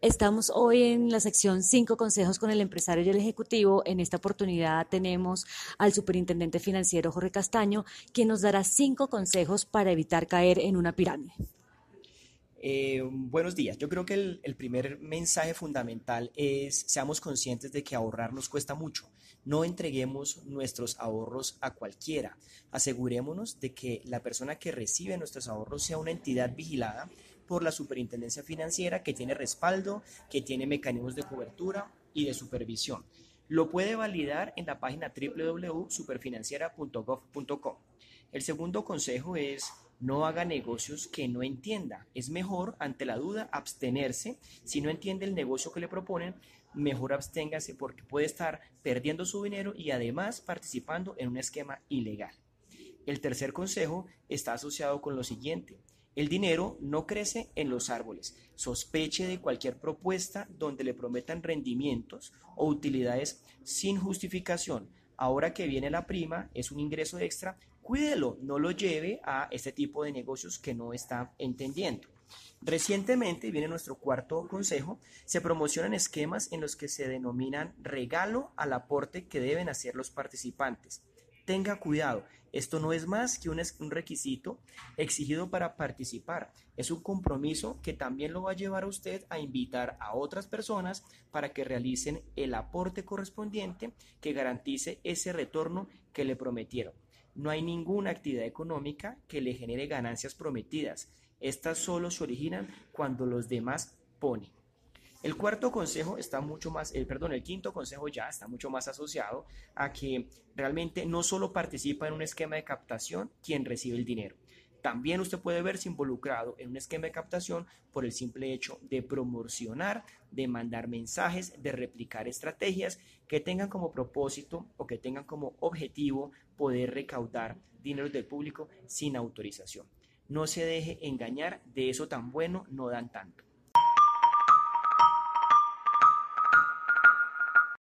Estamos hoy en la sección 5 consejos con el empresario y el ejecutivo. En esta oportunidad tenemos al superintendente financiero Jorge Castaño, quien nos dará cinco consejos para evitar caer en una pirámide. Eh, buenos días. Yo creo que el, el, primer mensaje fundamental es seamos conscientes de que ahorrar nos cuesta mucho. No entreguemos nuestros ahorros a cualquiera. Asegurémonos de que la persona que recibe nuestros ahorros sea una entidad vigilada por la Superintendencia Financiera que tiene respaldo, que tiene mecanismos de cobertura y de supervisión. Lo puede validar en la página www.superfinanciera.gov.com. El segundo consejo es no haga negocios que no entienda. Es mejor, ante la duda, abstenerse. Si no entiende el negocio que le proponen, mejor absténgase porque puede estar perdiendo su dinero y además participando en un esquema ilegal. El tercer consejo está asociado con lo siguiente. El dinero no crece en los árboles. Sospeche de cualquier propuesta donde le prometan rendimientos o utilidades sin justificación. Ahora que viene la prima, es un ingreso extra, cuídelo, no lo lleve a este tipo de negocios que no está entendiendo. Recientemente, viene nuestro cuarto consejo, se promocionan esquemas en los que se denominan regalo al aporte que deben hacer los participantes. Tenga cuidado, esto no es más que un, requisito exigido para participar. Es un compromiso que también lo va a llevar a usted a invitar a otras personas para que realicen el aporte correspondiente que garantice ese retorno que le prometieron. No hay ninguna actividad económica que le genere ganancias prometidas. Estas solo se originan cuando los demás ponen. El cuarto consejo está mucho más, el, perdón, el quinto consejo ya está mucho más asociado a que realmente no solo participa en un esquema de captación quien recibe el dinero. También usted puede verse involucrado en un esquema de captación por el simple hecho de promocionar, de mandar mensajes, de replicar estrategias que tengan como propósito o que tengan como objetivo poder recaudar dinero del público sin autorización. No se deje engañar, de eso tan bueno no dan tanto.